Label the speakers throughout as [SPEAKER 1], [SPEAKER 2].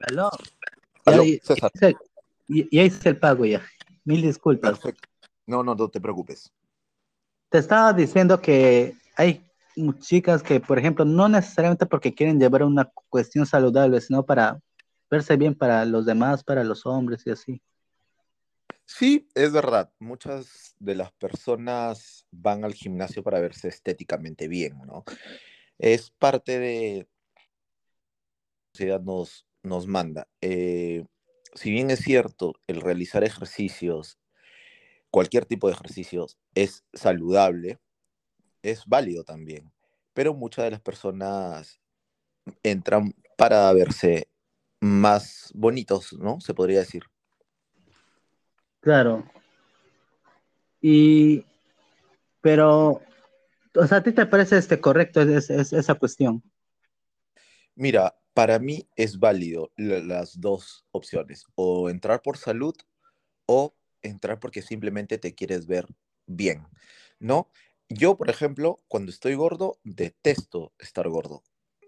[SPEAKER 1] Aló.
[SPEAKER 2] Aló,
[SPEAKER 1] Ya-
[SPEAKER 2] César.
[SPEAKER 1] ya hice el pago ya. Mil disculpas.
[SPEAKER 2] Perfecto. No, no, no te preocupes.
[SPEAKER 1] Te estaba diciendo que hay chicas que, por ejemplo, no necesariamente porque quieren llevar una cuestión saludable, sino para verse bien para los demás, para los hombres y así.
[SPEAKER 2] Sí, es verdad. Muchas de las personas van al gimnasio para verse estéticamente bien, ¿no? Es parte de la sociedad nos, nos manda. Eh, si bien es cierto, el realizar ejercicios, cualquier tipo de ejercicios, es saludable, es válido también. Pero muchas de las personas entran para verse más bonitos, ¿no? Se podría decir.
[SPEAKER 1] Claro. Y, pero, o sea, ¿a ti te parece este correcto es- es- esa cuestión?
[SPEAKER 2] Mira, para mí es válido la- las dos opciones, o entrar por salud o entrar porque simplemente te quieres ver bien, ¿no? Yo, por ejemplo, cuando estoy gordo, detesto estar gordo,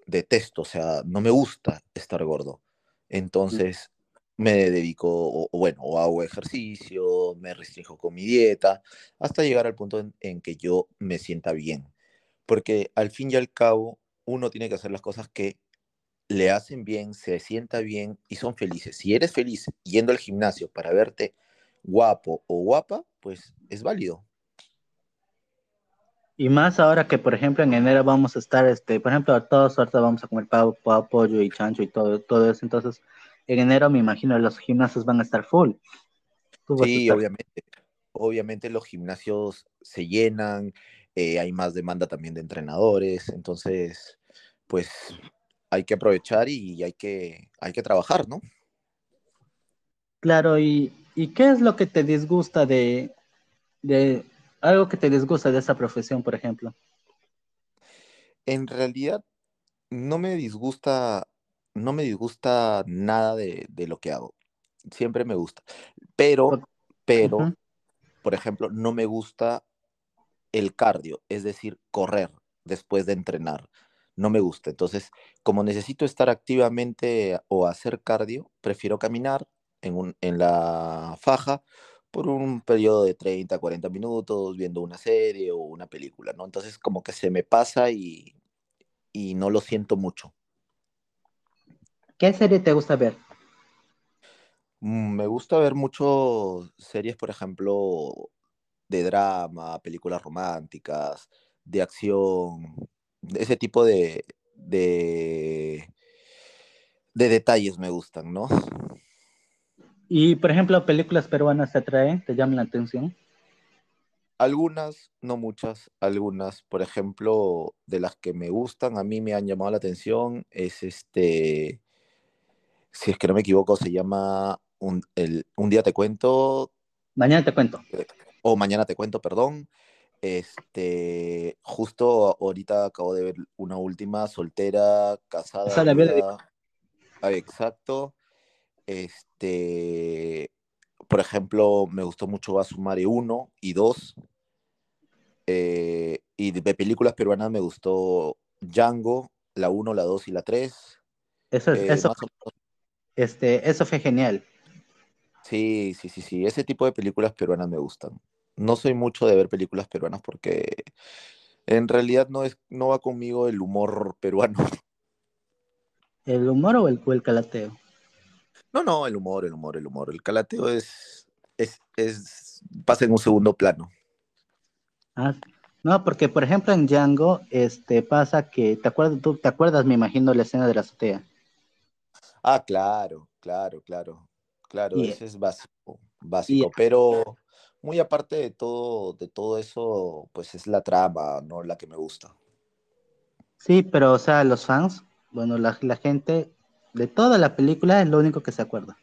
[SPEAKER 2] detesto, o sea, no me gusta estar gordo. Entonces, me dedico, o, bueno, hago ejercicio, me restringo con mi dieta, hasta llegar al punto en, en que yo me sienta bien. Porque al fin y al cabo, uno tiene que hacer las cosas que le hacen bien, se sienta bien y son felices. Si eres feliz yendo al gimnasio para verte guapo o guapa, pues es válido.
[SPEAKER 1] Y más ahora que, por ejemplo, en enero vamos a estar, este, por ejemplo, todos ahorita vamos a comer pavo, pavo, pollo y chancho y todo, todo eso. Entonces, en enero me imagino los gimnasios van a estar full. A
[SPEAKER 2] Sí,
[SPEAKER 1] estar-
[SPEAKER 2] obviamente. Obviamente los gimnasios se llenan, eh, hay más demanda también de entrenadores, entonces, pues hay que aprovechar y hay que, hay que trabajar, ¿no?
[SPEAKER 1] Claro, y, ¿y qué es lo que te disgusta de, de algo que te disgusta de esa profesión, por ejemplo?
[SPEAKER 2] En realidad, no me disgusta, no me disgusta nada de, de lo que hago. Siempre me gusta. Pero, pero, por ejemplo, no me gusta el cardio, es decir, correr después de entrenar. No me gusta. Entonces, como necesito estar activamente o hacer cardio, prefiero caminar en, un, en la faja por un periodo de 30, 40 minutos viendo una serie o una película, ¿no? Entonces, como que se me pasa y, y no lo siento mucho.
[SPEAKER 1] ¿Qué serie te gusta ver?
[SPEAKER 2] Mm, Me gusta ver mucho series, por ejemplo, de drama, películas románticas, de acción, ese tipo de, de, de detalles me gustan, ¿no?
[SPEAKER 1] Y, por ejemplo, películas peruanas te atraen, te llaman la atención.
[SPEAKER 2] Algunas, no muchas, algunas, por ejemplo, de las que me gustan, a mí me han llamado la atención, es este, si es que no me equivoco, se llama Un, el, un día te cuento,
[SPEAKER 1] Mañana te cuento.
[SPEAKER 2] o mañana te cuento, perdón. Este, justo ahorita acabo de ver una última, soltera, casada. Ah, exacto. Este, por ejemplo, me gustó mucho Basumare 1 y 2. Eh, y de películas peruanas me gustó Django, la 1, la 2 y la 3.
[SPEAKER 1] Eso, es-
[SPEAKER 2] Eh,
[SPEAKER 1] eso, este, eso fue genial.
[SPEAKER 2] sí, sí, sí, sí. Ese tipo de películas peruanas me gustan. No soy mucho de ver películas peruanas porque en realidad no es, no va conmigo el humor peruano.
[SPEAKER 1] ¿El humor o el, o el calateo?
[SPEAKER 2] No, no, el humor, el humor, el humor. El calateo es, es, es, pasa en un segundo plano.
[SPEAKER 1] Ah, no, porque por ejemplo en Django, este, pasa que, ¿te acuerdas, tú te acuerdas, me imagino, la escena de la azotea?
[SPEAKER 2] Ah, claro, claro, claro, claro,
[SPEAKER 1] Y-
[SPEAKER 2] ese es básico, básico, pero muy aparte de todo, de todo eso, pues es la trama, ¿no? La que me gusta.
[SPEAKER 1] Sí, pero o sea, los fans, bueno, la, la gente de toda la película es lo único que se acuerda.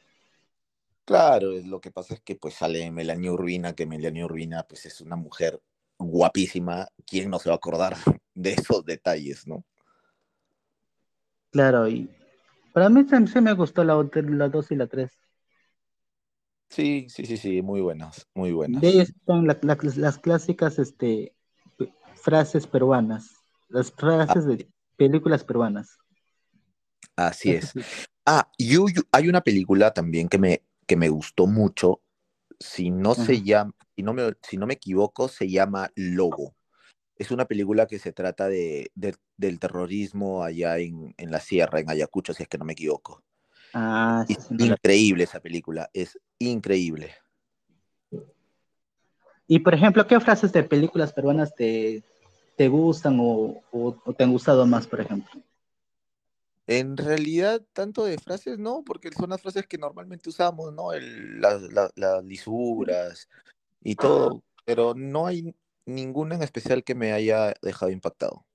[SPEAKER 2] Claro, lo que pasa es que pues sale Melanie Urbina, que Melanie Urbina pues es una mujer guapísima, ¿quién no se va a acordar de esos detalles, no?
[SPEAKER 1] Claro, y para mí sí, sí me gustó la 2 y la 3.
[SPEAKER 2] Sí, sí, sí, sí, muy buenas, muy buenas.
[SPEAKER 1] De ahí están la- la- las clásicas este, frases peruanas, las frases de películas peruanas.
[SPEAKER 2] Así es. Ah, hay una película también que me, que me gustó mucho. Si no se llama, si no, me, si no me equivoco, se llama Lobo. Es una película que se trata de, del terrorismo allá en, en, la sierra, en Ayacucho, si es que no me equivoco.
[SPEAKER 1] Ah,
[SPEAKER 2] sí, increíble esa película, es increíble.
[SPEAKER 1] Y por ejemplo, ¿qué frases de películas peruanas te, te gustan o, te han gustado más, por ejemplo?
[SPEAKER 2] En realidad, tanto de frases no, porque son las frases que normalmente usamos, ¿no? las, las lisuras y todo, pero no hay ninguna en especial que me haya dejado impactado.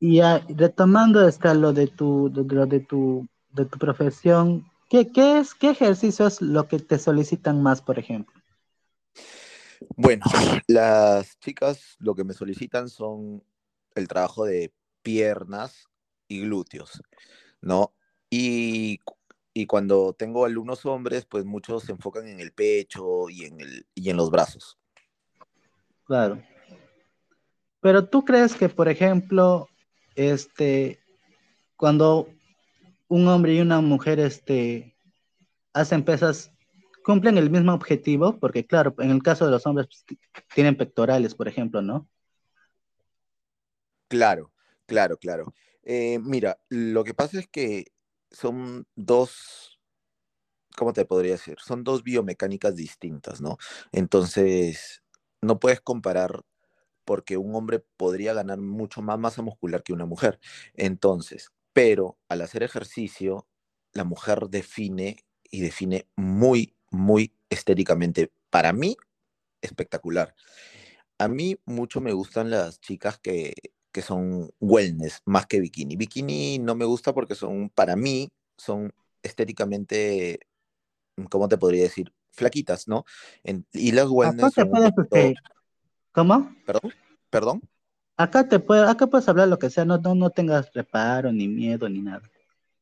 [SPEAKER 1] Y retomando esta, lo de tu, de, lo de tu, de tu profesión, ¿qué, qué, es, ¿qué ejercicio es lo que te solicitan más, por ejemplo?
[SPEAKER 2] Bueno, las chicas lo que me solicitan son el trabajo de piernas y glúteos, ¿no? Y, y, cuando tengo alumnos hombres, pues muchos se enfocan en el pecho y en, el, y en los brazos.
[SPEAKER 1] Claro. Pero tú crees que, por ejemplo, este, cuando un hombre y una mujer este, hacen pesas, cumplen el mismo objetivo, porque claro, en el caso de los hombres pues, tienen pectorales, por ejemplo, ¿no?
[SPEAKER 2] Claro, claro, claro. Eh, mira, lo que pasa es que son dos, ¿cómo te podría decir? Son dos biomecánicas distintas, ¿no? Entonces, no puedes comparar porque un hombre podría ganar mucho más masa muscular que una mujer. Entonces, pero al hacer ejercicio, la mujer define y define muy, muy estéticamente. Para mí, espectacular. A mí mucho me gustan las chicas que, que son wellness más que bikini. Bikini no me gusta porque son, para mí, son estéticamente, ¿cómo te podría decir? flaquitas, ¿no? y las wellness son
[SPEAKER 1] ¿Cómo?
[SPEAKER 2] ¿Perdón? ¿Perdón?
[SPEAKER 1] Acá te puede, acá puedes hablar lo que sea, no, no, no tengas reparo, ni miedo, ni nada.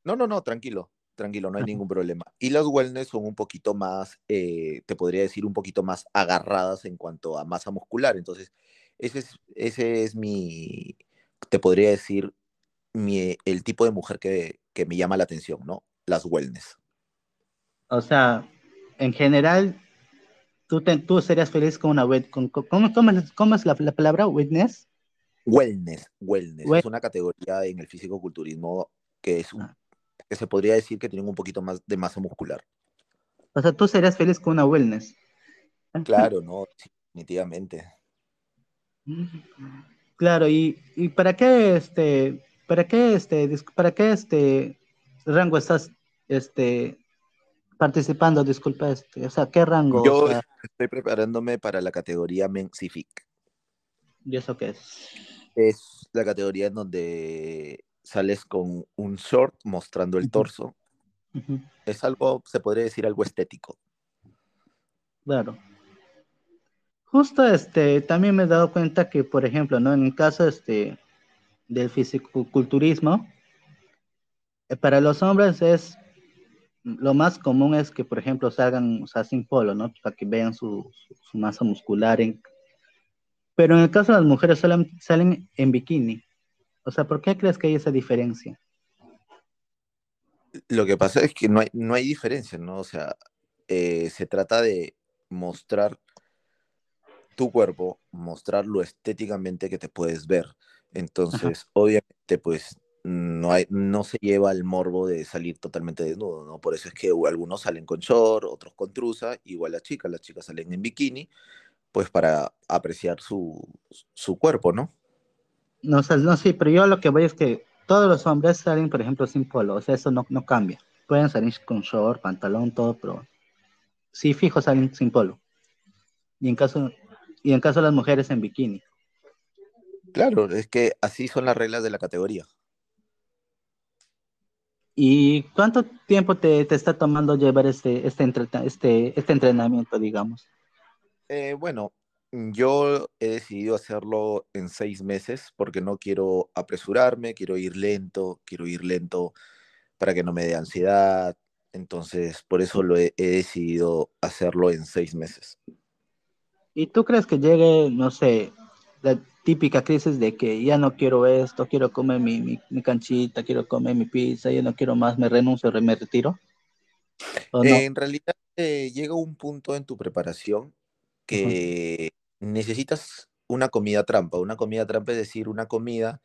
[SPEAKER 2] No, no, no, tranquilo, tranquilo, no hay ningún problema. Y las wellness son un poquito más, eh, te podría decir, un poquito más agarradas en cuanto a masa muscular. Entonces, ese es, ese es mi, te podría decir, mi, el tipo de mujer que, que me llama la atención, ¿no? Las wellness.
[SPEAKER 1] O sea, en general, tú, tú serías feliz con una web. Con, ¿cómo, cómo, es, la, palabra? ¿Witness?
[SPEAKER 2] Wellness, wellness. Es una categoría en el físico-culturismo que, es ah. que se podría decir que tienen un poquito más de masa muscular.
[SPEAKER 1] O sea, tú serías feliz con una wellness.
[SPEAKER 2] Claro, no, definitivamente.
[SPEAKER 1] Claro, y, y, para qué este, para qué este, para qué este rango estás este participando? Disculpa, este, o sea, ¿qué rango?
[SPEAKER 2] Yo estoy preparándome para la categoría Mensific.
[SPEAKER 1] ¿Y eso qué es?
[SPEAKER 2] Es la categoría en donde sales con un short mostrando el torso. Es algo, se podría decir, algo estético.
[SPEAKER 1] Claro. Justo este, también me he dado cuenta que, por ejemplo, ¿no? En el caso este, del fisiculturismo, eh, para los hombres es lo más común es que, por ejemplo, salgan o sea, sin polo, ¿no? Para que vean su, masa muscular. Pero en el caso de las mujeres salen, salen en bikini. O sea, ¿por qué crees que hay esa diferencia?
[SPEAKER 2] Lo que pasa es que no hay, no hay diferencia, ¿no? O sea, eh, se trata de mostrar tu cuerpo, mostrar lo estéticamente que te puedes ver. Entonces, obviamente, pues no, hay, no se lleva el morbo de salir totalmente desnudo, ¿no? Por eso es que algunos salen con short, otros con truza, igual las chicas, las chicas salen en bikini, pues para apreciar su, su cuerpo, ¿no?
[SPEAKER 1] No, o no, sí, pero yo lo que voy es que todos los hombres salen, por ejemplo, sin polo, o sea, eso no, no cambia. Pueden salir con short, pantalón, todo, pero sí fijo salen sin polo. Y en caso, y en caso de las mujeres en bikini.
[SPEAKER 2] Claro, es que así son las reglas de la categoría.
[SPEAKER 1] ¿Y cuánto tiempo te, está tomando llevar este, este, este, este entrenamiento, digamos?
[SPEAKER 2] Eh, bueno, yo he decidido hacerlo en seis meses porque no quiero apresurarme, quiero ir lento, quiero ir lento para que no me dé ansiedad. Entonces, por eso lo he, he decidido hacerlo en seis meses.
[SPEAKER 1] ¿Y tú crees que llegue, no sé, típica crisis de que ya no quiero esto, quiero comer mi, mi, canchita, quiero comer mi pizza, ya no quiero más, me renuncio, me retiro?
[SPEAKER 2] En realidad eh, llega un punto en tu preparación que necesitas una comida trampa. Una comida trampa es decir, una comida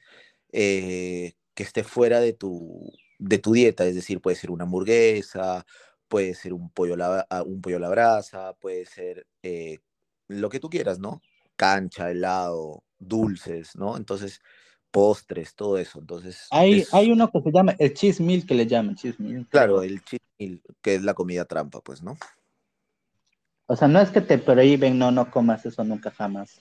[SPEAKER 2] eh, que esté fuera de tu, de tu dieta, es decir, puede ser una hamburguesa, puede ser un pollo, la, ah, un pollo a la brasa, puede ser eh, lo que tú quieras, ¿no? Cancha, helado, dulces, ¿no? Entonces, postres, todo eso. Entonces,
[SPEAKER 1] hay, hay uno que se llama el cheese meal, que le llaman cheese meal.
[SPEAKER 2] Claro, el cheese meal, que es la comida trampa, pues, ¿no?
[SPEAKER 1] O sea, no es que te prohíben, no, no comas eso nunca jamás.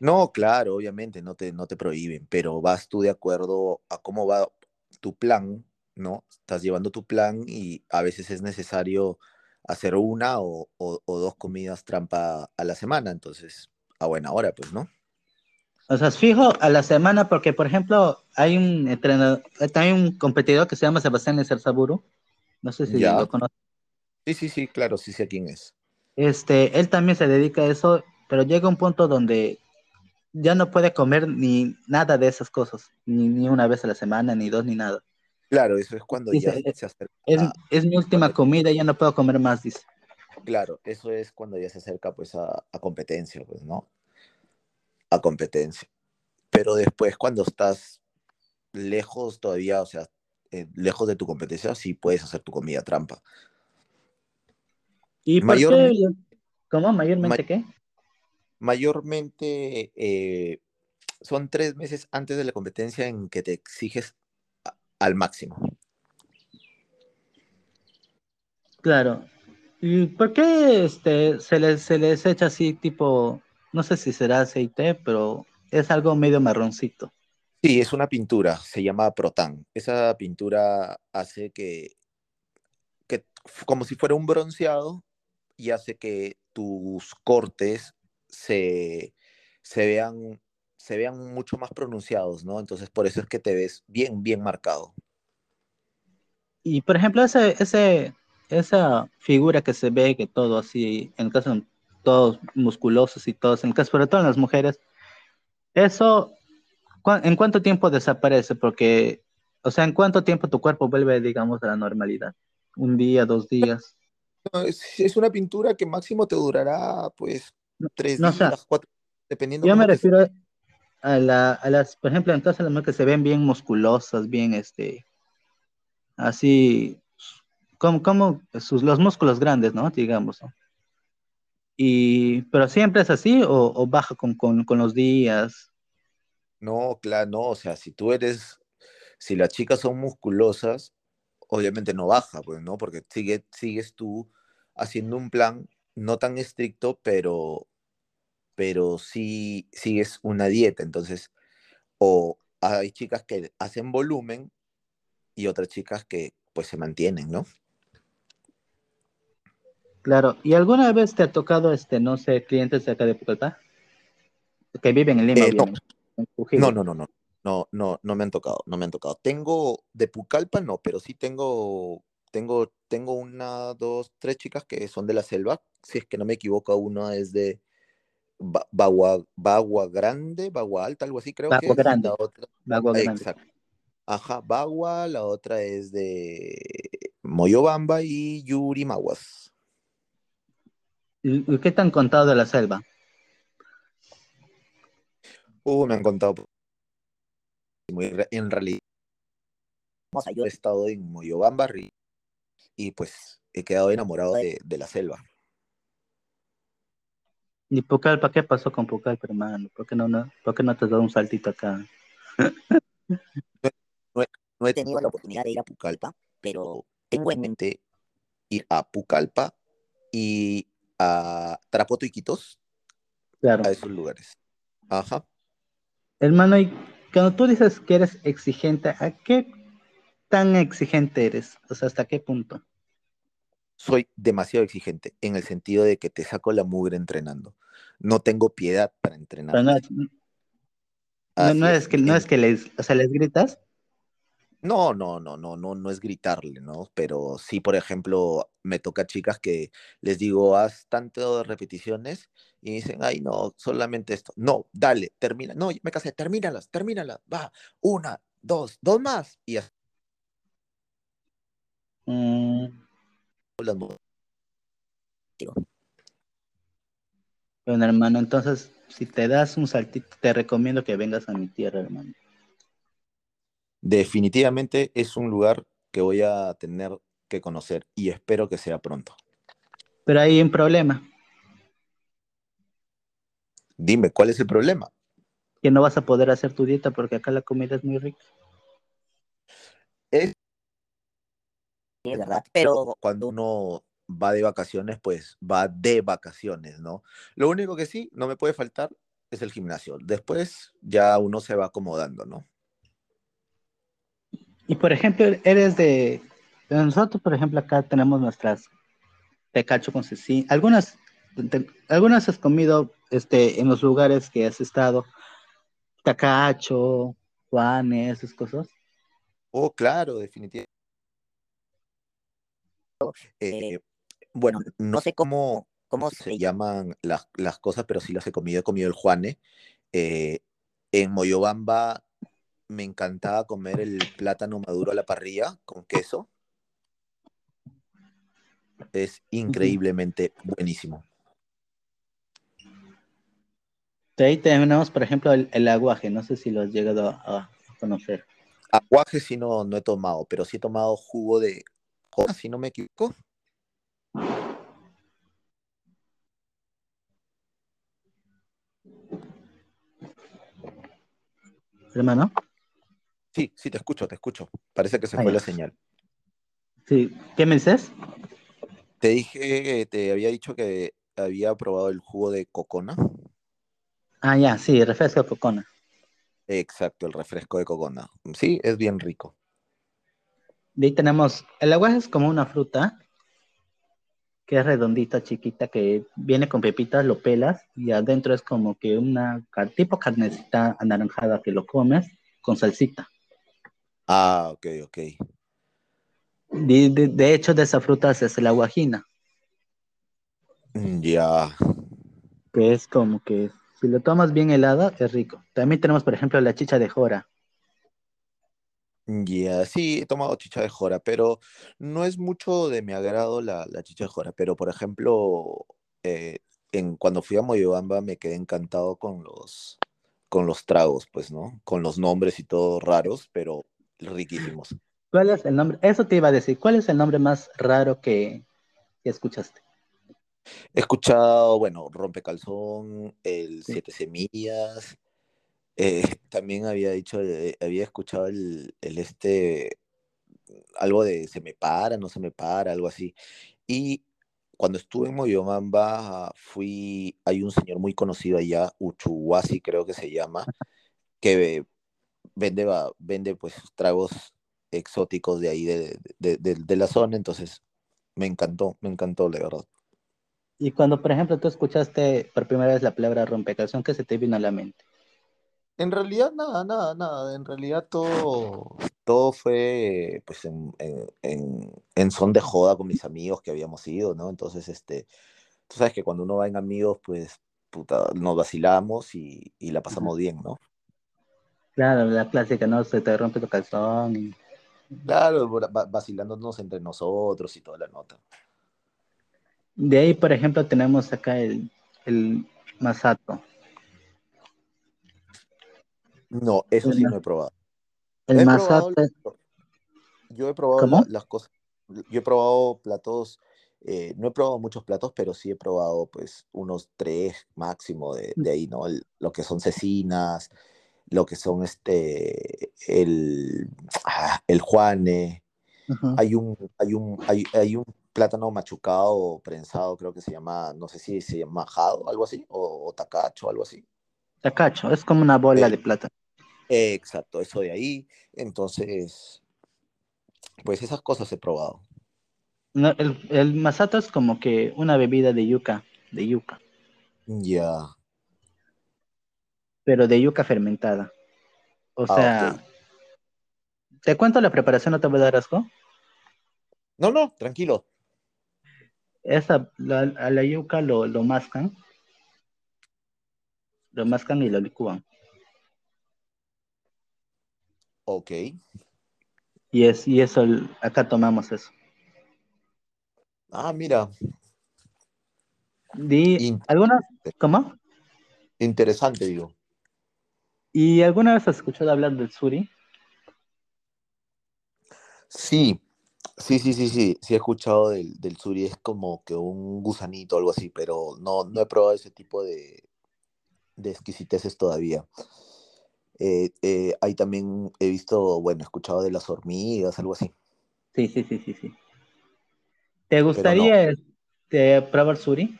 [SPEAKER 2] No, claro, obviamente no te, no te prohíben, pero vas tú de acuerdo a cómo va tu plan, ¿no? Estás llevando tu plan y a veces es necesario hacer una o, dos comidas trampa a la semana, entonces a buena hora, pues, ¿no?
[SPEAKER 1] O sea, fijo a la semana porque, por ejemplo, hay un entrenador, hay un competidor que se llama Sebastián Saburo, no sé si lo conoces.
[SPEAKER 2] Sí, sí, sí, claro, sí sé quién es.
[SPEAKER 1] Este, él también se dedica a eso, pero llega un punto donde ya no puede comer ni nada de esas cosas, ni, una vez a la semana, ni dos, ni nada.
[SPEAKER 2] Claro, eso es cuando ya
[SPEAKER 1] se acerca. Es, mi última comida, ya no puedo comer más, dice.
[SPEAKER 2] Claro, eso es cuando ya se acerca pues a, competencia, pues, ¿no? A competencia. Pero después cuando estás lejos todavía, o sea, eh, lejos de tu competencia, sí puedes hacer tu comida trampa.
[SPEAKER 1] ¿Y por qué? ¿Cómo? ¿Mayormente qué?
[SPEAKER 2] mayormente eh, son tres meses antes de la competencia en que te exiges al máximo.
[SPEAKER 1] Claro. ¿Y por qué este, se, les, se les echa así tipo, no sé si será aceite, pero es algo medio marroncito?
[SPEAKER 2] Sí, es una pintura, se llama Protan. Esa pintura hace que, que como si fuera un bronceado y hace que tus cortes se, se, vean, se vean mucho más pronunciados, ¿no? Entonces por eso es que te ves bien, bien marcado.
[SPEAKER 1] Y por ejemplo, ese, ese, esa figura que se ve, que todo así, en el caso de todos musculosos y todos, en el caso sobre todo en las mujeres, eso, ¿en cuánto tiempo desaparece? Porque, o sea, ¿en cuánto tiempo tu cuerpo vuelve, digamos, a la normalidad? ¿Un día, dos días?
[SPEAKER 2] Es, una pintura que máximo te durará, pues, tres días, cuatro, dependiendo.
[SPEAKER 1] Yo me refiero a, la, a, las, por ejemplo, entonces las mujeres que se ven bien musculosas, bien, este, así, como, como sus, los músculos grandes, ¿no? Digamos, Y, pero siempre es así o, baja con, con, con, los días.
[SPEAKER 2] No, claro, no, o sea, si tú eres, si las chicas son musculosas, obviamente no baja, pues, ¿no? Porque sigue, sigues tú haciendo un plan no tan estricto, pero, pero sí sigues una dieta. Entonces, o hay chicas que hacen volumen y otras chicas que pues se mantienen, ¿no?
[SPEAKER 1] Claro, ¿y alguna vez te ha tocado, este, no sé, clientes de acá de Pucallpa? Que viven en Lima.
[SPEAKER 2] Eh, no. no, no, no, no, no, no, no me han tocado, no me han tocado. Tengo, de Pucallpa no, pero sí tengo tengo, tengo una, dos, tres chicas que son de la selva. Si es que no me equivoco, una es de Bagua, Bagua Grande, Bagua Alta, algo así creo que es.
[SPEAKER 1] Grande.
[SPEAKER 2] La otra,
[SPEAKER 1] Bagua Grande. Exacto.
[SPEAKER 2] Ajá, Bagua, la otra es de Moyobamba y Yurimaguas.
[SPEAKER 1] ¿Y qué te han contado de la selva?
[SPEAKER 2] Uh, me han contado. En realidad, yo he estado en Moyobamba, y pues he quedado enamorado de, la selva.
[SPEAKER 1] ¿Y Pucallpa? ¿Qué pasó con Pucallpa, hermano? ¿Por qué no, no, ¿por qué no te has dado un saltito acá?
[SPEAKER 2] no, he tenido la oportunidad de ir a Pucallpa, pero tengo en mente ir a Pucallpa y a Trapoto y Quitos.
[SPEAKER 1] Claro.
[SPEAKER 2] A esos lugares. Ajá.
[SPEAKER 1] Hermano, y cuando tú dices que eres exigente, ¿a qué tan exigente eres? O sea, ¿hasta qué punto?
[SPEAKER 2] Soy demasiado exigente en el sentido de que te saco la mugre entrenando. No tengo piedad para entrenar.
[SPEAKER 1] no, es, que, no es que les, o sea, les gritas.
[SPEAKER 2] No, no, no, no, no, no es gritarle, ¿no? Pero sí, por ejemplo, me toca chicas que les digo, haz tanto de repeticiones y dicen, ay, no, solamente esto. No, dale, termina. No, me casé, termínalas, termínalas. Va, una, dos, dos más. Y así.
[SPEAKER 1] Mm, bueno, hermano, entonces, si te das un saltito, te recomiendo que vengas a mi tierra, hermano.
[SPEAKER 2] Definitivamente es un lugar que voy a tener que conocer y espero que sea pronto.
[SPEAKER 1] Pero hay un problema,
[SPEAKER 2] Dime, ¿cuál es el problema?
[SPEAKER 1] que no vas a poder hacer tu dieta porque acá la comida es muy rica.
[SPEAKER 2] Es
[SPEAKER 3] es verdad, pero
[SPEAKER 2] cuando uno va de vacaciones, pues va de vacaciones, ¿no? Lo único que sí, no me puede faltar es el gimnasio. Después ya uno se va acomodando, ¿no?
[SPEAKER 1] Y por ejemplo, eres de, de nosotros, por ejemplo, acá tenemos nuestras tecacho con cecina. Algunas, te- algunas has comido este, en los lugares que has estado, tacacho, juanes, esas cosas.
[SPEAKER 2] Oh, claro, definitivamente. Eh, bueno, no sé cómo,
[SPEAKER 3] ¿cómo
[SPEAKER 2] se
[SPEAKER 3] se
[SPEAKER 2] llaman las, las cosas, pero sí las he comido. He comido el Juane. Eh, en Moyobamba me encantaba comer el plátano maduro a la parrilla con queso. Es increíblemente buenísimo.
[SPEAKER 1] De ahí tenemos, por ejemplo, el, el aguaje, no sé si lo has llegado a, a conocer.
[SPEAKER 2] Aguaje sí no, no he tomado, pero sí he tomado jugo de si no me equivoco.
[SPEAKER 1] Hermano,
[SPEAKER 2] Sí, sí, te escucho, te escucho. Parece que se
[SPEAKER 1] Ah,
[SPEAKER 2] fue la señal.
[SPEAKER 1] sí, ¿qué me dices?
[SPEAKER 2] Te dije, te había dicho que había probado el jugo de cocona.
[SPEAKER 1] Ah, ya, sí, refresco de cocona.
[SPEAKER 2] Exacto, el refresco de cocona. Sí, es bien rico.
[SPEAKER 1] De ahí tenemos, el aguaje es como una fruta que es redondita, chiquita, que viene con pepitas, lo pelas y adentro es como que una tipo carnecita anaranjada que lo comes con salsita.
[SPEAKER 2] Ah, ok, ok.
[SPEAKER 1] De, de- de hecho, de esa fruta se hace la guajina,
[SPEAKER 2] Mm, Ya.
[SPEAKER 1] que es como que si lo tomas bien helada, es rico. También tenemos, por ejemplo, la chicha de jora.
[SPEAKER 2] Ya, sí, he tomado chicha de jora, pero no es mucho de mi agrado la, la chicha de jora. Pero, por ejemplo, eh, en, cuando fui a Moyobamba me quedé encantado con los, con los tragos, pues, ¿no? Con los nombres y todo raros, pero riquísimos.
[SPEAKER 1] ¿Cuál es el nombre? Eso te iba a decir. ¿Cuál es el nombre más raro que, que escuchaste?
[SPEAKER 2] He escuchado, bueno, Rompecalzón, el
[SPEAKER 1] Sí.
[SPEAKER 2] Siete Semillas. eh, también había dicho, eh, había escuchado el, el este, algo de se me para, no se me para, algo así. Y cuando estuve en Moyobamba, fui, hay un señor muy conocido allá, Uchuhuasi creo que se llama, que vende, va- vende pues tragos exóticos de ahí, de, de, de- de la zona, entonces me encantó, me encantó, la verdad.
[SPEAKER 1] Y cuando, por ejemplo, tú escuchaste por primera vez la palabra rompecalzón, ¿qué se te vino a la mente?
[SPEAKER 2] En realidad, nada, nada, nada. En realidad todo, todo fue pues en, en, en, en son de joda con mis amigos que habíamos ido, ¿no? Entonces, este, tú sabes que cuando uno va en amigos, pues, puta, nos vacilamos y, y la pasamos bien, ¿no?
[SPEAKER 1] Claro, la clásica, ¿no? Se te rompe tu calzón. Y...
[SPEAKER 2] Claro, va- vacilándonos entre nosotros y toda la nota.
[SPEAKER 1] De ahí, por ejemplo, tenemos acá el, el masato.
[SPEAKER 2] No, eso
[SPEAKER 1] El
[SPEAKER 2] sí no he probado.
[SPEAKER 1] El
[SPEAKER 2] He
[SPEAKER 1] masato,
[SPEAKER 2] probado, yo he probado las cosas, yo he probado platos, eh, no he probado muchos platos, pero sí he probado pues unos tres máximo de, de ahí, ¿no? El- lo que son cecinas, lo que son este, el, ah, el juane, hay un, hay un, hay, hay un plátano machucado o prensado, creo que se llama, no sé si se llama majado, algo así, o, o tacacho, algo así.
[SPEAKER 1] tacacho, es como una bola
[SPEAKER 2] Eh,
[SPEAKER 1] de plata.
[SPEAKER 2] Exacto, eso de ahí. Entonces, pues esas cosas he probado.
[SPEAKER 1] No, el, el masato es como que una bebida de yuca, de yuca,
[SPEAKER 2] Ya.
[SPEAKER 1] Pero de yuca fermentada. O
[SPEAKER 2] Ah,
[SPEAKER 1] sea, te cuento la preparación, no te voy a dar asco.
[SPEAKER 2] No, no, tranquilo.
[SPEAKER 1] Esa, la, a la yuca lo, lo mascan. Lo mascan y lo licúan.
[SPEAKER 2] Ok.
[SPEAKER 1] Y, es, y eso, acá tomamos eso.
[SPEAKER 2] Ah, mira,
[SPEAKER 1] Di,
[SPEAKER 2] In-
[SPEAKER 1] ¿alguna, ¿Cómo?
[SPEAKER 2] interesante, digo.
[SPEAKER 1] ¿Y alguna vez has escuchado hablar del suri?
[SPEAKER 2] Sí, sí, sí, sí, sí, sí he escuchado del, del suri, es como que un gusanito o algo así, pero no, no he probado ese tipo de, de exquisiteces todavía. Eh, eh, ahí también he visto, bueno, he escuchado de las hormigas, algo así.
[SPEAKER 1] Sí, sí, sí, sí, sí. ¿Te gustaría este, probar suri?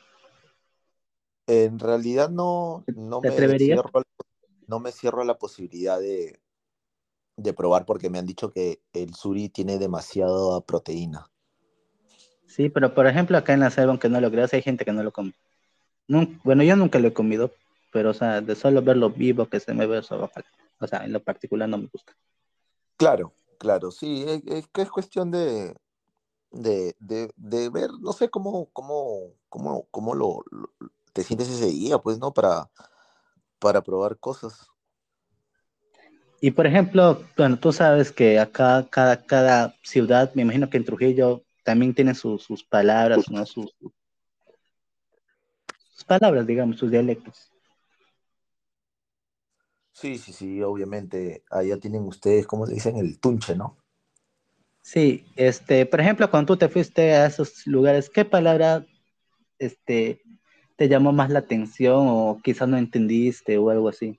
[SPEAKER 2] En realidad no, no
[SPEAKER 1] ¿Te
[SPEAKER 2] me
[SPEAKER 1] atreverías?
[SPEAKER 2] cierro, no me cierro a la posibilidad de, de probar porque me han dicho que el suri tiene demasiada proteína.
[SPEAKER 1] Sí, pero por ejemplo acá en la selva, aunque no lo creas, hay gente que no lo come. Nun- bueno, yo nunca lo he comido, pero o sea, de solo verlo vivo que se me ve eso. O sea, en lo particular no me gusta.
[SPEAKER 2] Claro, claro, sí, es, es que es cuestión de, de, de, de ver, no sé cómo, cómo, cómo, cómo lo, lo- te sientes ese día, pues, ¿no? Para, para probar cosas.
[SPEAKER 1] Y por ejemplo, bueno, tú sabes que acá cada, cada ciudad, me imagino que en Trujillo también tiene sus sus palabras, ¿no? Sus, sus palabras, digamos, sus dialectos.
[SPEAKER 2] Sí, sí, sí, obviamente. Allá tienen ustedes, ¿cómo le dicen? El tunche, ¿no?
[SPEAKER 1] Sí, este, por ejemplo, cuando tú te fuiste a esos lugares, ¿qué palabra este, te llamó más la atención o quizás no entendiste o algo así?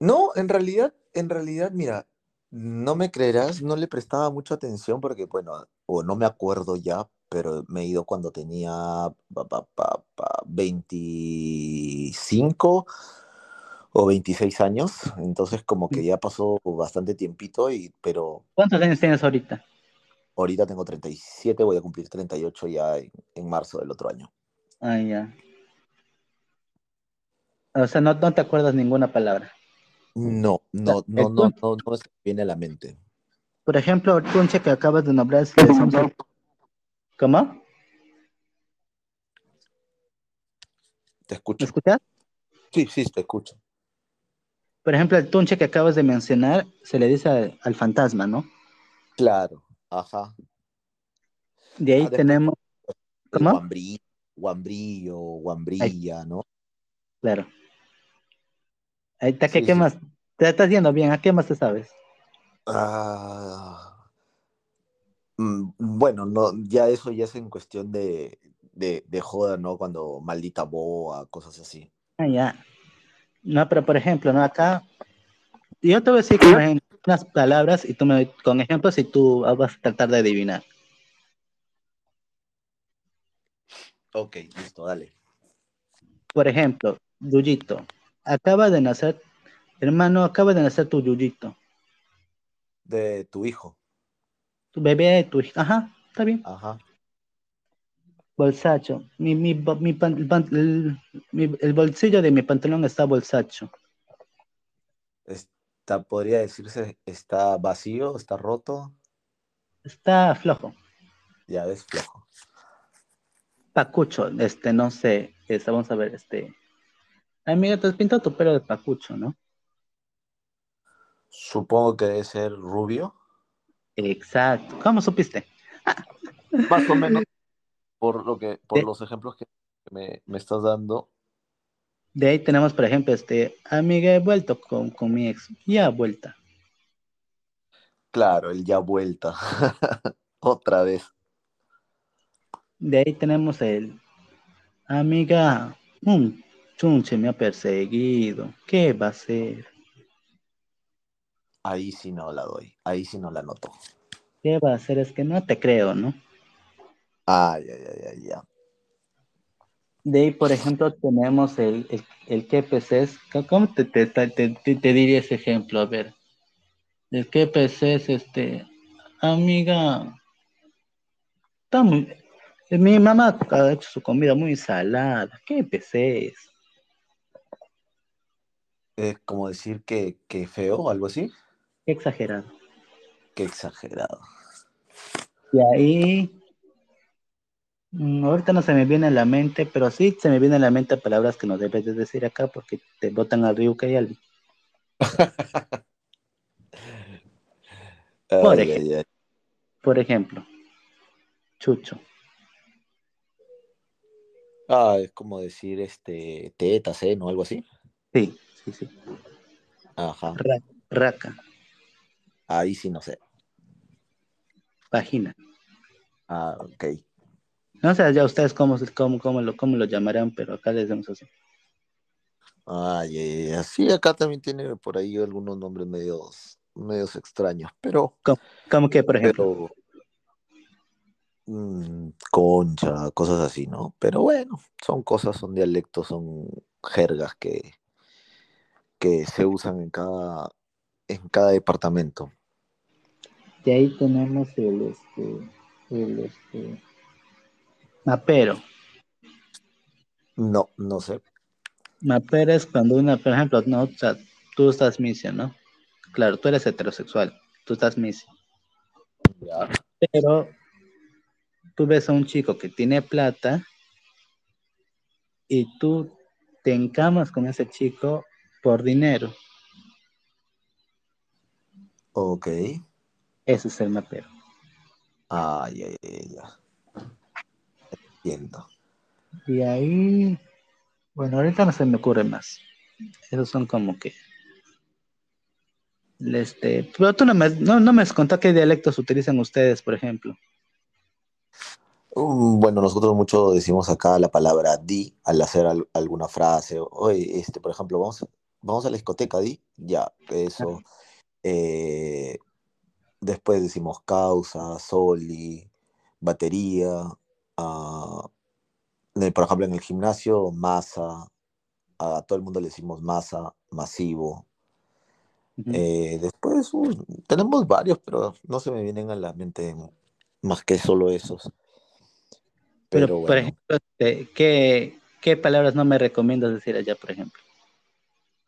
[SPEAKER 2] No, en realidad, en realidad, mira, no me creerás, no le prestaba mucha atención porque, bueno, o no me acuerdo ya, pero me he ido cuando tenía pa, pa, pa, pa, 25 o 26 años, entonces como que ya pasó bastante tiempito, y, pero
[SPEAKER 1] ¿Cuántos años tienes ahorita?
[SPEAKER 2] ahorita tengo 37, voy a cumplir 38 ya en, en marzo del otro año.
[SPEAKER 1] Ah, ya. O sea, no, no te acuerdas ninguna palabra.
[SPEAKER 2] No, no, no, no, no, no se me viene a la mente.
[SPEAKER 1] Por ejemplo, el tunche que acabas de nombrar, le decimos ¿cómo?
[SPEAKER 2] Te
[SPEAKER 1] ¿Me
[SPEAKER 2] escucho.
[SPEAKER 1] escuchas?
[SPEAKER 2] Sí, sí, te escucho.
[SPEAKER 1] Por ejemplo, el tunche que acabas de mencionar se le dice al, al fantasma, ¿no?
[SPEAKER 2] Claro, ajá.
[SPEAKER 1] De ahí
[SPEAKER 2] Ah,
[SPEAKER 1] tenemos,
[SPEAKER 2] el
[SPEAKER 1] ¿cómo?
[SPEAKER 2] guambrí, guambrillo, guambrilla, ¿no?
[SPEAKER 1] Claro. Ahí está, ¿qué,
[SPEAKER 2] Sí,
[SPEAKER 1] qué
[SPEAKER 2] sí.
[SPEAKER 1] más? Te estás yendo bien, ¿a qué más te sabes?
[SPEAKER 2] Ah, mm, bueno, no, ya eso ya es en cuestión de, de, de joda, ¿no? Cuando maldita boa, cosas así.
[SPEAKER 1] Ah, ya. No, pero por ejemplo, ¿no? Acá, yo te voy a decir unas palabras y tú me con ejemplos y tú vas a tratar de adivinar.
[SPEAKER 2] Ok, listo, dale.
[SPEAKER 1] Por ejemplo, Yuyito. Acaba de nacer, hermano, acaba de nacer tu Yuyito.
[SPEAKER 2] De tu hijo,
[SPEAKER 1] Tu bebé, tu hija. Ajá, está bien.
[SPEAKER 2] ajá.
[SPEAKER 1] Bolsacho. Mi, mi, mi pan- el, pan- el- mi- el bolsillo de mi pantalón está bolsacho.
[SPEAKER 2] Está, podría decirse, está vacío, está roto,
[SPEAKER 1] Está flojo.
[SPEAKER 2] ya ves, flojo.
[SPEAKER 1] Pacucho, este, no sé. Este, vamos a ver, este. Amiga, te has pintado tu pelo de pacucho, ¿no?
[SPEAKER 2] Supongo que debe ser rubio,
[SPEAKER 1] Exacto. ¿Cómo supiste?
[SPEAKER 2] más o menos por lo que, por
[SPEAKER 1] De-
[SPEAKER 2] los ejemplos que me, me estás dando.
[SPEAKER 1] De ahí tenemos, por ejemplo, este, amiga, he vuelto con, con mi ex. Ya vuelta.
[SPEAKER 2] Claro, el ya vuelta. Otra vez.
[SPEAKER 1] De ahí tenemos el, amiga, un chunche me ha perseguido. ¿Qué va a hacer?
[SPEAKER 2] Ahí sí no la doy, ahí sí no la noto.
[SPEAKER 1] ¿Qué va a hacer? Es que no te creo, ¿no?
[SPEAKER 2] Ay, ay, ay, ay, ya.
[SPEAKER 1] De ahí, por ejemplo, tenemos el, el, el que es. ¿Cómo te, te, te, te- te diría ese ejemplo? A ver. El que es este, amiga. Está muy, mi mamá ha hecho su comida muy salada. ¿Qué es?
[SPEAKER 2] Es como decir que, que feo o algo así.
[SPEAKER 1] Qué exagerado.
[SPEAKER 2] Qué exagerado.
[SPEAKER 1] Y ahí, mm, ahorita no se me viene a la mente, pero sí se me viene a la mente palabras que no debes de decir acá porque te botan al río que hay. Por ejemplo. Por ejemplo, chucho.
[SPEAKER 2] Ah, es como decir este teta, seno, algo así.
[SPEAKER 1] Sí, sí, sí.
[SPEAKER 2] Ajá.
[SPEAKER 1] Ra- raca,
[SPEAKER 2] Ahí sí no sé.
[SPEAKER 1] vagina.
[SPEAKER 2] Ah, ok.
[SPEAKER 1] No sé ya ustedes cómo, cómo, cómo, lo, cómo lo llamarán, pero acá les damos así.
[SPEAKER 2] Ay, ay, ay. Sí, acá también tiene por ahí algunos nombres medios, medios extraños, pero,
[SPEAKER 1] Como que, por ejemplo,
[SPEAKER 2] pero mm, concha, cosas así, ¿no? Pero bueno, son cosas, son dialectos, son jergas que, que se usan en cada, en cada departamento.
[SPEAKER 1] de ahí tenemos el, este, el, este, mapero.
[SPEAKER 2] No, no sé.
[SPEAKER 1] Mapero es cuando una, por ejemplo, no, o sea, tú estás misión, ¿no? Claro, tú eres heterosexual, tú estás misión.
[SPEAKER 2] Ya.
[SPEAKER 1] Pero tú ves a un chico que tiene plata y tú te encamas con ese chico por dinero.
[SPEAKER 2] Ok.
[SPEAKER 1] Ese es el mapero.
[SPEAKER 2] Ay, ay, ay, ya. Entiendo.
[SPEAKER 1] Y ahí, bueno, ahorita no se me ocurre más. Esos son como que. Este, pero tú no me, no, no me has contado qué dialectos utilizan ustedes, por ejemplo.
[SPEAKER 2] Mm, Bueno, nosotros mucho decimos acá la palabra di al hacer al- alguna frase. Oye, este, por ejemplo, vamos, vamos a la discoteca, di. Ya, eso. Eh, después decimos causa, soli, batería. eh, por ejemplo, en el gimnasio, masa. A todo el mundo le decimos masa, masivo. Eh, después, uy, tenemos varios, pero no se me vienen a la mente más que solo esos.
[SPEAKER 1] Pero,
[SPEAKER 2] Pero
[SPEAKER 1] por ejemplo, este, ¿qué, ¿qué palabras no me recomiendas decir allá, por ejemplo?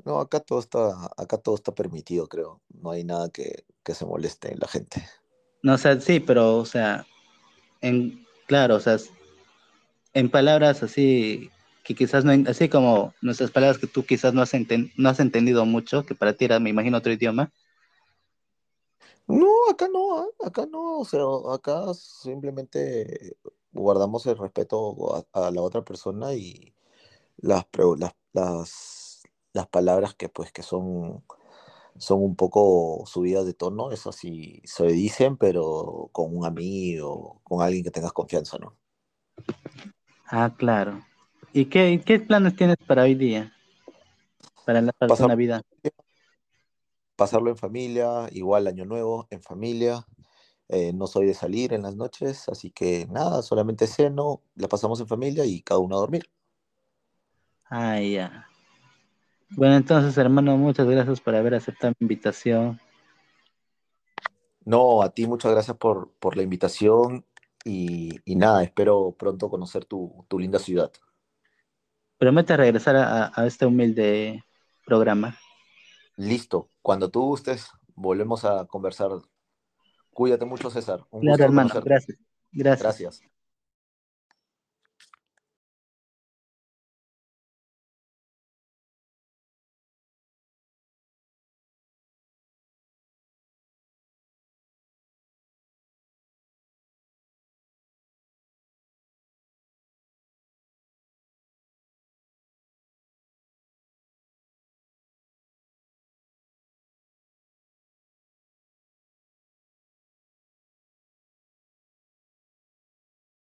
[SPEAKER 2] No, acá todo está, acá todo está permitido, creo. No hay nada que, que se moleste en la gente.
[SPEAKER 1] No, o sea, sí, pero, o sea, en, claro, o sea, en palabras así, que quizás no, así como nuestras palabras que tú quizás no has, enten- no has entendido mucho, que para ti era, me imagino, otro idioma.
[SPEAKER 2] No, acá no, ¿ah? acá no, o sea, acá simplemente guardamos el respeto a, a la otra persona y las, las, las, las palabras que pues que son, son un poco subidas de tono, eso sí se dicen, pero con un amigo, con alguien que tengas confianza, ¿no?
[SPEAKER 1] Ah, claro. ¿Y qué, qué planes tienes para hoy día? Para la para tu
[SPEAKER 2] Pasar-
[SPEAKER 1] Navidad.
[SPEAKER 2] pasarlo en familia, igual año nuevo en familia. Eh, no soy de salir en las noches, así que nada, solamente ceno, la pasamos en familia y cada uno a dormir.
[SPEAKER 1] Ah, ya. Bueno, entonces, hermano, muchas gracias por haber aceptado mi invitación.
[SPEAKER 2] No, a ti muchas gracias por, por la invitación y, y nada, espero pronto conocer tu, tu linda ciudad.
[SPEAKER 1] Promete regresar a, a este humilde programa.
[SPEAKER 2] Listo, cuando tú gustes, volvemos a conversar. Cuídate mucho, César. Un
[SPEAKER 1] Claro,
[SPEAKER 2] gusto
[SPEAKER 1] hermano, gracias. Gracias.
[SPEAKER 2] Gracias.